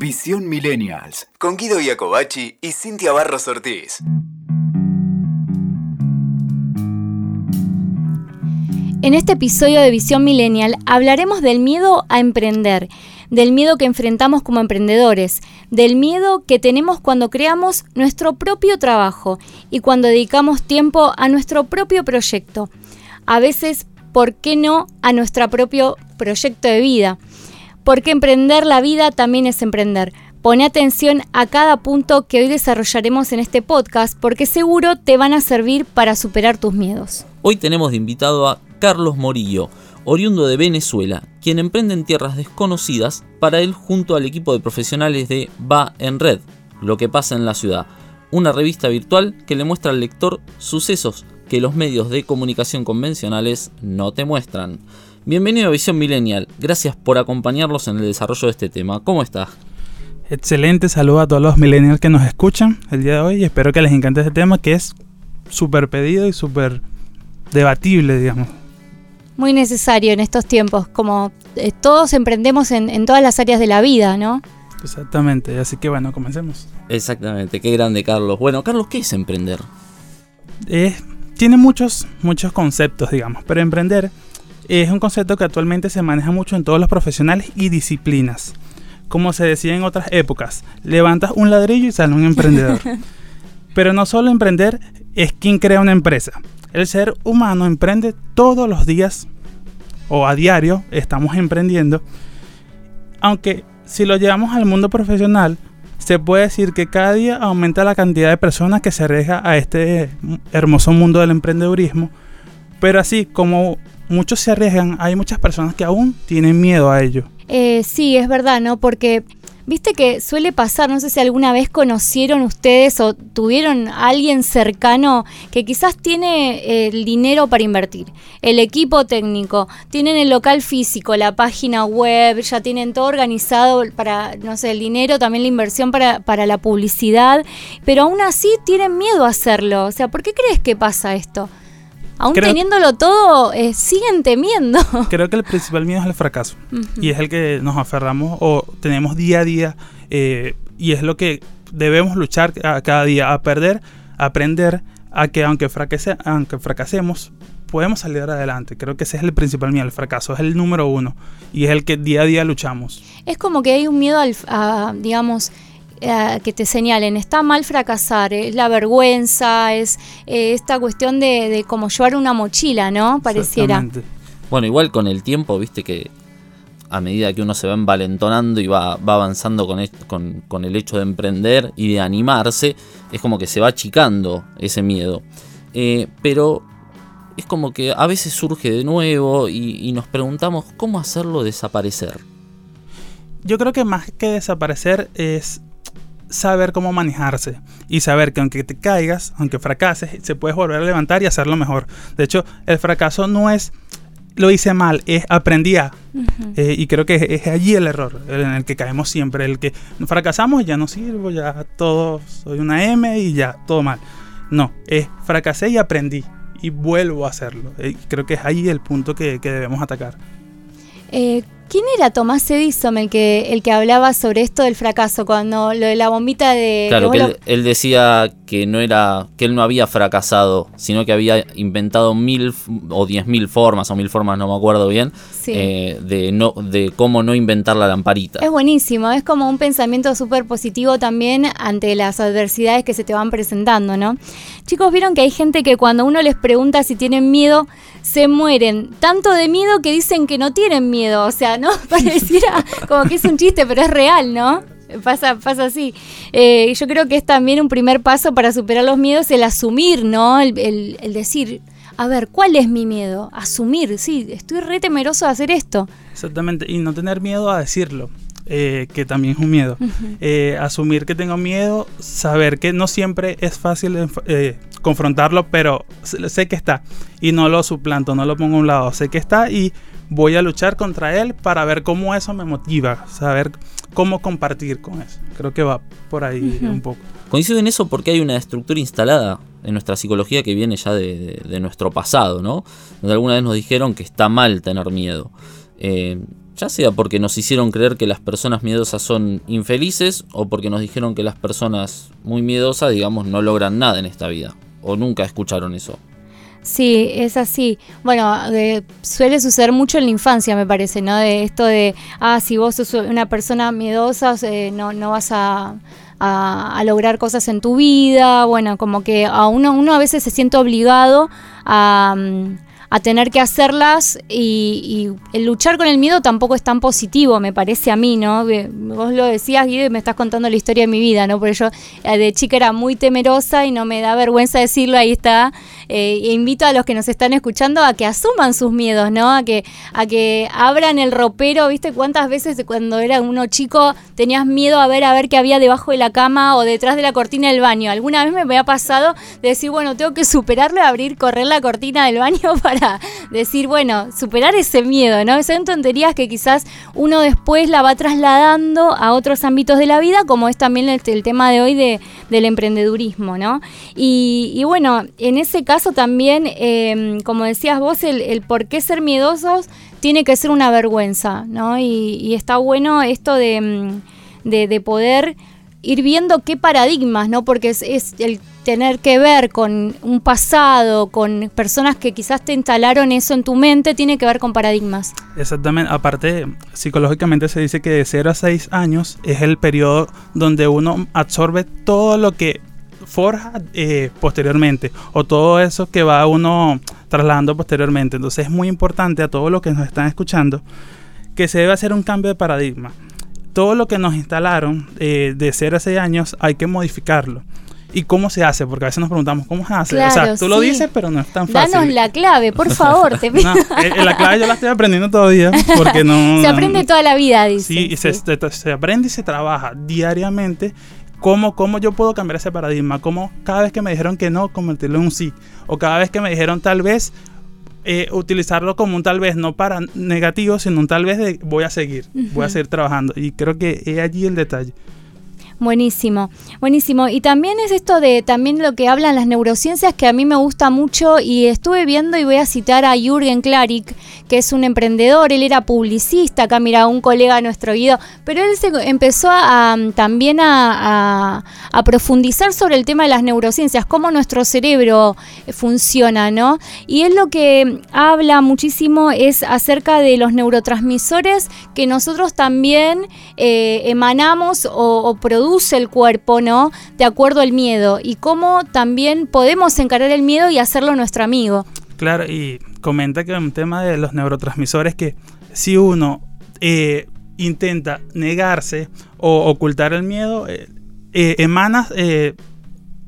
Visión Millennials. Con Guido Iacobacci y Cintia Barros Ortiz. En este episodio de Visión Millennial hablaremos del miedo a emprender, del miedo que enfrentamos como emprendedores, del miedo que tenemos cuando creamos nuestro propio trabajo y cuando dedicamos tiempo a nuestro propio proyecto. A veces, ¿por qué no a nuestro propio proyecto de vida? Porque emprender la vida también es emprender. Pone atención a cada punto que hoy desarrollaremos en este podcast porque seguro te van a servir para superar tus miedos. Hoy tenemos de invitado a Carlos Morillo, oriundo de Venezuela, quien emprende en tierras desconocidas para él junto al equipo de profesionales de Va en Red, lo que pasa en la ciudad, una revista virtual que le muestra al lector sucesos que los medios de comunicación convencionales no te muestran. Bienvenido a Visión Millennial, gracias por acompañarlos en el desarrollo de este tema. ¿Cómo estás? Excelente saludo a todos los millennials que nos escuchan el día de hoy y espero que les encante este tema que es súper pedido y súper debatible, digamos muy necesario en estos tiempos, como eh, todos emprendemos en, todas las áreas de la vida, ¿no? Exactamente, así que bueno, comencemos. Exactamente, qué grande Carlos. Bueno, Carlos, ¿qué es emprender? tiene muchos, muchos conceptos, digamos, pero emprender es un concepto que actualmente se maneja mucho en todos los profesionales y disciplinas. Como se decía en otras épocas, levantas un ladrillo y sale un emprendedor. pero no solo emprender es quien crea una empresa, el ser humano emprende todos los días o a diario estamos emprendiendo. Aunque si lo llevamos al mundo profesional, se puede decir que cada día aumenta la cantidad de personas que se arriesga a este hermoso mundo del emprendedurismo. Pero así como muchos se arriesgan, hay muchas personas que aún tienen miedo a ello. Eh, sí, es verdad, ¿no? Porque Viste que suele pasar, no sé si alguna vez conocieron ustedes o tuvieron a alguien cercano que quizás tiene el dinero para invertir, el equipo técnico, tienen el local físico, la página web, ya tienen todo organizado para, no sé, el dinero, también la inversión para, para la publicidad, pero aún así tienen miedo a hacerlo. O sea, ¿por qué crees que pasa esto? Aún teniéndolo todo, eh, siguen temiendo. Creo que el principal miedo es el fracaso. Y es el que nos aferramos o tenemos día a día. Eh, y es lo que debemos luchar cada día, a perder, a aprender a que aunque, fracase, aunque fracasemos, podemos salir adelante. Creo que ese es el principal miedo, el fracaso, es el número uno. Y es el que día a día luchamos. Es como que hay un miedo al, a, digamos, eh, que te señalen, está mal fracasar, es la vergüenza, es eh, esta cuestión de, de, como llevar una mochila, ¿no? Pareciera. Bueno, igual con el tiempo, viste que a medida que uno se va envalentonando y va, va avanzando con, con, con, el hecho de emprender y de animarse, es como que se va achicando ese miedo. Eh, pero es como que a veces surge de nuevo y, y nos preguntamos cómo hacerlo desaparecer. Yo creo que más que desaparecer es saber cómo manejarse y saber que aunque te caigas, aunque fracases, se puedes volver a levantar y hacerlo mejor. De hecho, el fracaso no es lo hice mal, es aprendí a. Eh, y creo que es, allí el error en el que caemos siempre, el que fracasamos, ya no sirvo, ya todo, soy una M y ya, todo mal. No, es fracasé y aprendí y vuelvo a hacerlo. Eh, creo que es ahí el punto que, que debemos atacar. Eh, ¿Quién era Tomás Edison el que, el que hablaba sobre esto del fracaso? Cuando lo de la bombita de. Claro, que él, decía que no era. que él no había fracasado, sino que había inventado mil o diez mil formas, o mil formas, no me acuerdo bien, eh, de, no, de cómo no inventar la lamparita. Es buenísimo, es como un pensamiento súper positivo también ante las adversidades que se te van presentando, ¿no? Chicos, vieron que hay gente que cuando uno les pregunta si tienen miedo, se mueren tanto de miedo que dicen que no tienen miedo. O sea, ¿no? Pareciera como que es un chiste, pero es real, ¿no? Pasa, pasa así. Eh, yo creo que es también un primer paso para superar los miedos el asumir, ¿no? El, el, decir, a ver, ¿cuál es mi miedo? Asumir, sí, estoy re temeroso de hacer esto. Exactamente, y no tener miedo a decirlo. Eh, que también es un miedo. Eh, asumir que tengo miedo, saber que no siempre es fácil confrontarlo, pero sé que está y no lo suplanto, no lo pongo a un lado, sé que está y voy a luchar contra él para ver cómo eso me motiva, saber cómo compartir con eso. Creo que va por ahí un poco. Coincido en eso porque hay una estructura instalada en nuestra psicología que viene ya de, nuestro pasado, ¿no? Donde alguna vez nos dijeron que está mal tener miedo. Eh, ya sea porque nos hicieron creer que las personas miedosas son infelices o porque nos dijeron que las personas muy miedosas, digamos, no logran nada en esta vida. O nunca escucharon eso. Sí, es así. Bueno, suele suceder mucho en la infancia, me parece, ¿no? De esto de, ah, si vos sos una persona miedosa, no, no vas a, a, lograr cosas en tu vida. Bueno, como que a uno, uno a veces se siente obligado a... Mm, a tener que hacerlas y, el luchar con el miedo tampoco es tan positivo, me parece a mí, ¿no? Vos lo decías, Guido, y me estás contando la historia de mi vida, ¿no? Porque yo eh, de chica era muy temerosa y no me da vergüenza decirlo, ahí está. Eh, e invito a los que nos están escuchando a que asuman sus miedos, ¿no? A que, a que abran el ropero, ¿viste? ¿Cuántas veces cuando era uno chico tenías miedo a ver a ver qué había debajo de la cama o detrás de la cortina del baño? Alguna vez me había pasado de decir, bueno, tengo que superarlo, abrir, correr la cortina del baño para decir, bueno, superar ese miedo, ¿no? Son tonterías que quizás uno después la va trasladando a otros ámbitos de la vida, como es también el, tema de hoy de, del emprendedurismo, ¿no? Y, bueno, en ese caso también, em, como decías vos, el, por qué ser miedosos tiene que ser una vergüenza, ¿no? Y, está bueno esto de, de, poder ir viendo qué paradigmas, ¿no? Porque es, el tener que ver con un pasado, con personas que quizás te instalaron eso en tu mente, tiene que ver con paradigmas. Exactamente, aparte psicológicamente se dice que de 0 a 6 años es el periodo donde uno absorbe todo lo que forja eh, posteriormente o todo eso que va uno trasladando posteriormente. Entonces es muy importante a todos los que nos están escuchando que se debe hacer un cambio de paradigma. Todo lo que nos instalaron eh, de 0 a 6 años hay que modificarlo y cómo se hace, porque a veces nos preguntamos cómo se hace. o sea, tú lo dices, pero no es tan fácil. Danos la clave, por favor. Te no, eh, eh, la clave yo la estoy aprendiendo todavía, porque no... se aprende toda la vida, dice. Sí, Se, se, aprende y se trabaja diariamente. ¿Cómo, ¿Cómo yo puedo cambiar ese paradigma? ¿Cómo cada vez que me dijeron que no, convertirlo en un sí? O cada vez que me dijeron tal vez, eh, utilizarlo como un tal vez no para negativo, sino un tal vez de voy a seguir, voy a seguir trabajando. Y creo que es allí el detalle. Buenísimo, buenísimo. Y también es esto de también lo que hablan las neurociencias que a mí me gusta mucho y estuve viendo y voy a citar a Jürgen Klarik, que es un emprendedor, él era publicista, acá mira, un colega nuestro Guido, pero él se empezó a, también a, profundizar sobre el tema de las neurociencias, cómo nuestro cerebro funciona, ¿no? Y él lo que habla muchísimo es acerca de los neurotransmisores que nosotros también eh, emanamos o, o producimos el cuerpo, ¿no? De acuerdo al miedo y cómo también podemos encarar el miedo y hacerlo nuestro amigo. Claro, y comenta que un tema de los neurotransmisores que si uno eh, intenta negarse o ocultar el miedo, eh, eh, emana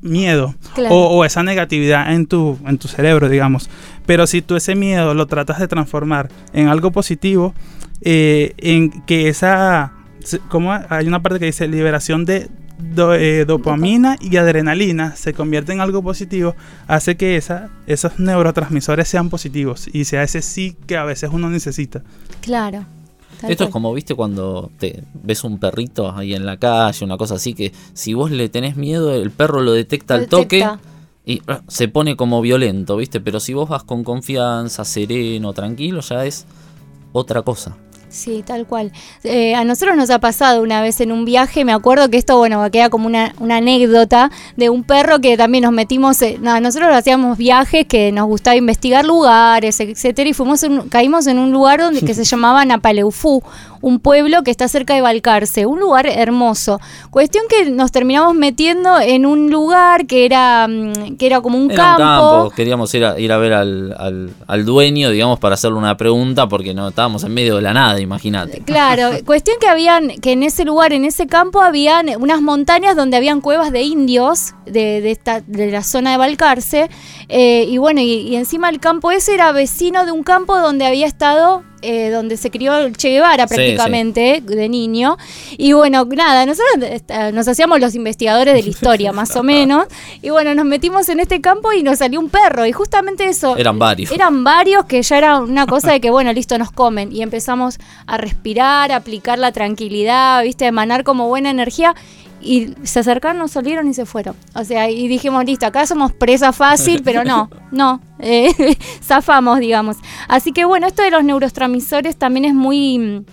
miedo o, esa negatividad en tu, en tu cerebro, digamos. Pero si tú ese miedo lo tratas de transformar en algo positivo, en que esa como hay una parte que dice liberación de eh, dopamina y adrenalina se convierte en algo positivo, hace que esa, esos neurotransmisores sean positivos y sea ese sí que a veces uno necesita. Claro. Esto es como, viste, cuando te ves un perrito ahí en la calle, una cosa así, que si vos le tenés miedo, el perro lo detecta al toque y ah, se pone como violento, viste, pero si vos vas con confianza, sereno, tranquilo, ya es otra cosa. Sí, tal cual. Eh, a nosotros nos ha pasado una vez en un viaje, me acuerdo que esto, bueno, queda como una, anécdota de un perro que también nos metimos, nosotros hacíamos viajes que nos gustaba investigar lugares, etcétera, y fuimos caímos en un lugar donde que se llamaba Napaleufú, un pueblo que está cerca de Balcarce, un lugar hermoso. Cuestión que nos terminamos metiendo en un lugar que era, mm, que era como un campo. Queríamos ir a, ir a ver al, al, dueño, digamos, para hacerle una pregunta, porque no estábamos en medio de la nada, imagínate. Claro, cuestión que habían, que en ese lugar, en ese campo, habían unas montañas donde habían cuevas de indios de, de, esta, de la zona de Balcarce. Eh, y bueno, y encima el campo ese era vecino de un campo donde había estado eh, donde se crió Che Guevara prácticamente de niño. Y bueno, nada, nosotros eh, nos hacíamos los investigadores de la historia, más o menos. Y bueno, nos metimos en este campo y nos salió un perro. Y justamente eso. Eran varios. Eran varios que ya era una cosa de que, bueno, listo, nos comen. Y empezamos a respirar, a aplicar la tranquilidad, viste, emanar como buena energía y se acercaron, nos salieron y se fueron. O sea, y dijimos, listo, acá somos presa fácil, pero no, no, eh, zafamos, digamos. Así que bueno, esto de los neurotransmisores también es muy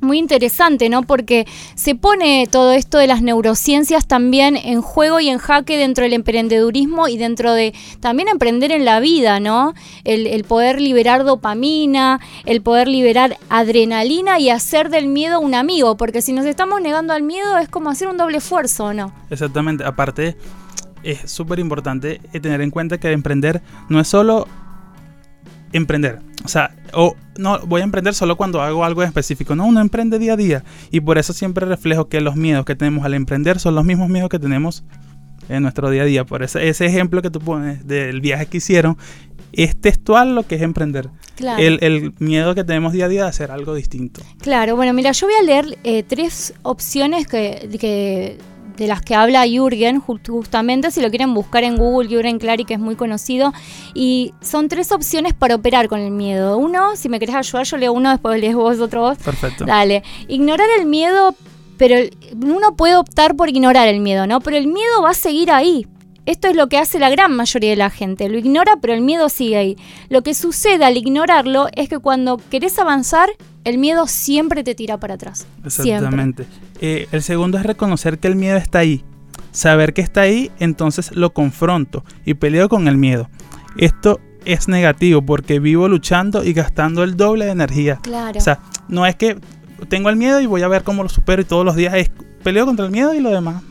muy interesante, ¿no? Porque se pone todo esto de las neurociencias también en juego y en jaque dentro del emprendedurismo y dentro de también emprender en la vida, ¿no? El, poder liberar dopamina, el poder liberar adrenalina y hacer del miedo un amigo, porque si nos estamos negando al miedo es como hacer un doble esfuerzo, ¿no? Exactamente, aparte es súper importante tener en cuenta que emprender no es solo emprender. O sea, o no voy a emprender solo cuando hago algo específico. No, uno emprende día a día. Y por eso siempre reflejo que los miedos que tenemos al emprender son los mismos miedos que tenemos en nuestro día a día. Por ese, ese ejemplo que tú pones del viaje que hicieron es textual lo que es emprender. Claro. El, miedo que tenemos día a día de hacer algo distinto. Claro, bueno, mira, yo voy a leer eh, tres opciones que, que de las que habla Jürgen, justamente si lo quieren buscar en Google, Jürgen Clary, que es muy conocido. Y son tres opciones para operar con el miedo. Uno, si me querés ayudar, yo leo uno, después lees vos otro vos. Perfecto. Dale. Ignorar el miedo, pero uno puede optar por ignorar el miedo, ¿no? Pero el miedo va a seguir ahí. Esto es lo que hace la gran mayoría de la gente. Lo ignora, pero el miedo sigue ahí. Lo que sucede al ignorarlo es que cuando querés avanzar, el miedo siempre te tira para atrás. Exactamente. Eh, el segundo es reconocer que el miedo está ahí. Saber que está ahí, entonces lo confronto y peleo con el miedo. Esto es negativo porque vivo luchando y gastando el doble de energía. Claro. O sea, no es que tengo el miedo y voy a ver cómo lo supero y todos los días es peleo contra el miedo y lo demás.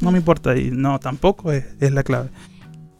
No me importa y no, tampoco es, es la clave.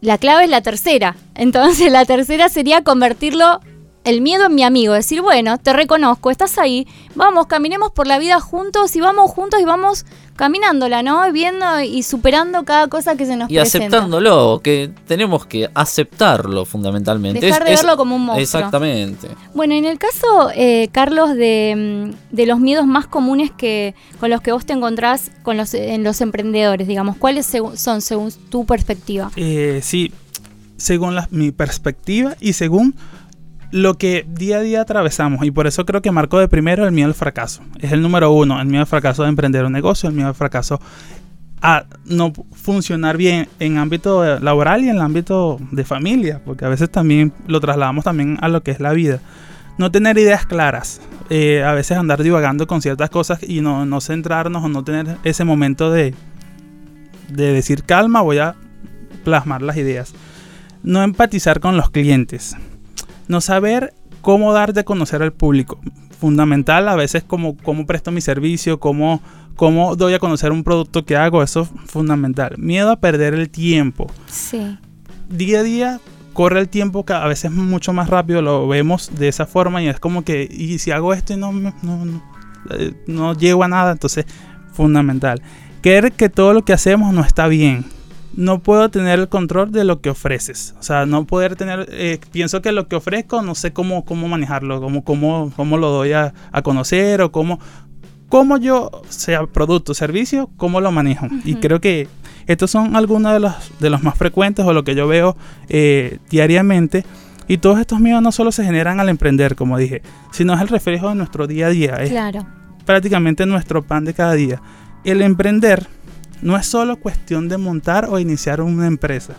La clave es la tercera. Entonces la tercera sería convertirlo el miedo en mi amigo, decir, bueno, te reconozco, estás ahí, vamos, caminemos por la vida juntos y vamos juntos y vamos caminándola, ¿no? Viendo y superando cada cosa que se nos y presenta. Y aceptándolo, que tenemos que aceptarlo fundamentalmente. Dejar de verlo como un monstruo. Exactamente. Bueno, en el caso, eh, Carlos, de, mm, de, los miedos más comunes que con los que vos te encontrás con los, en los emprendedores, digamos, ¿cuáles son según tu perspectiva? Eh, sí, según mi perspectiva y según lo que día a día atravesamos y por eso creo que marcó de primero el miedo al fracaso. Es el número uno, el miedo al fracaso de emprender un negocio, el miedo al fracaso a no funcionar bien en ámbito laboral y en el ámbito de familia, porque a veces también lo trasladamos también a lo que es la vida. No tener ideas claras, eh, a veces andar divagando con ciertas cosas y no, no centrarnos o no tener ese momento de, de decir calma, voy a plasmar las ideas. No empatizar con los clientes no saber cómo dar de conocer al público. Fundamental a veces cómo, cómo presto mi servicio, cómo, cómo doy a conocer un producto que hago, eso es fundamental. Miedo a perder el tiempo. Sí. Día a día corre el tiempo a veces mucho más rápido, lo vemos de esa forma y es como que, y si hago esto y no, no, no, eh, no llego a nada, entonces fundamental. Creer que todo lo que hacemos no está bien no puedo tener el control de lo que ofreces. O sea, no poder tener, eh, pienso que lo que ofrezco no sé cómo, cómo manejarlo, cómo, cómo, cómo lo doy a, conocer o cómo, cómo yo, sea producto o servicio, cómo lo manejo. Y creo que estos son algunos de los, de los más frecuentes o lo que yo veo eh, diariamente. Y todos estos miedos no solo se generan al emprender, como dije, sino es el reflejo de nuestro día a día. Es claro. prácticamente nuestro pan de cada día. El emprender no es solo cuestión de montar o iniciar una empresa.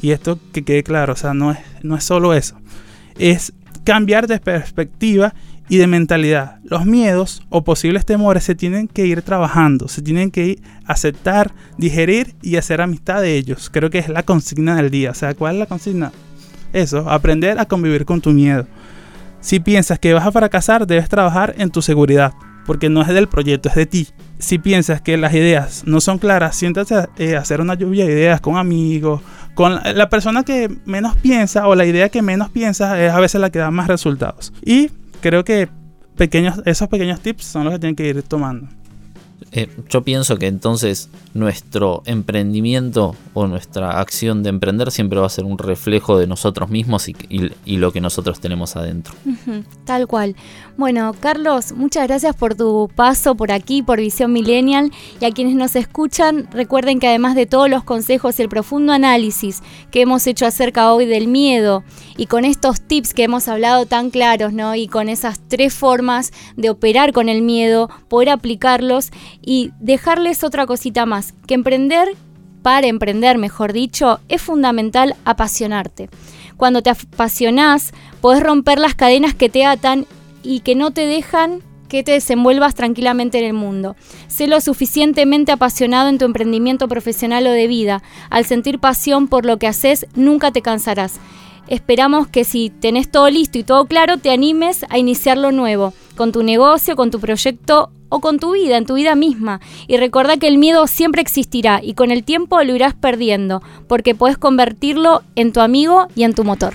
Y esto que quede claro, o sea, no es, no es solo eso. Es cambiar de perspectiva y de mentalidad. Los miedos o posibles temores se tienen que ir trabajando, se tienen que ir aceptar, digerir y hacer amistad de ellos. Creo que es la consigna del día. O sea, ¿cuál es la consigna? Eso, aprender a convivir con tu miedo. Si piensas que vas a fracasar, debes trabajar en tu seguridad porque no es del proyecto, es de ti. Si piensas que las ideas no son claras, siéntate a eh, hacer una lluvia de ideas con amigos, con la persona que menos piensa o la idea que menos piensa es a veces la que da más resultados. Y creo que pequeños, esos pequeños tips son los que tienen que ir tomando. Eh, yo pienso que entonces nuestro emprendimiento o nuestra acción de emprender siempre va a ser un reflejo de nosotros mismos y, lo que nosotros tenemos adentro. tal cual. Bueno, Carlos, muchas gracias por tu paso por aquí, por Visión Millennial. Y a quienes nos escuchan, recuerden que además de todos los consejos y el profundo análisis que hemos hecho acerca hoy del miedo y con estos tips que hemos hablado tan claros, ¿no? Y con esas tres formas de operar con el miedo, poder aplicarlos y dejarles otra cosita más, que emprender, para emprender mejor dicho, es fundamental apasionarte. Cuando te apasionás, podés romper las cadenas que te atan y que no te dejan que te desenvuelvas tranquilamente en el mundo. Sé lo suficientemente apasionado en tu emprendimiento profesional o de vida. Al sentir pasión por lo que haces, nunca te cansarás. Esperamos que si tenés todo listo y todo claro, te animes a iniciar lo nuevo, con tu negocio, con tu proyecto o con tu vida, en tu vida misma. Y recuerda que el miedo siempre existirá y con el tiempo lo irás perdiendo, porque puedes convertirlo en tu amigo y en tu motor.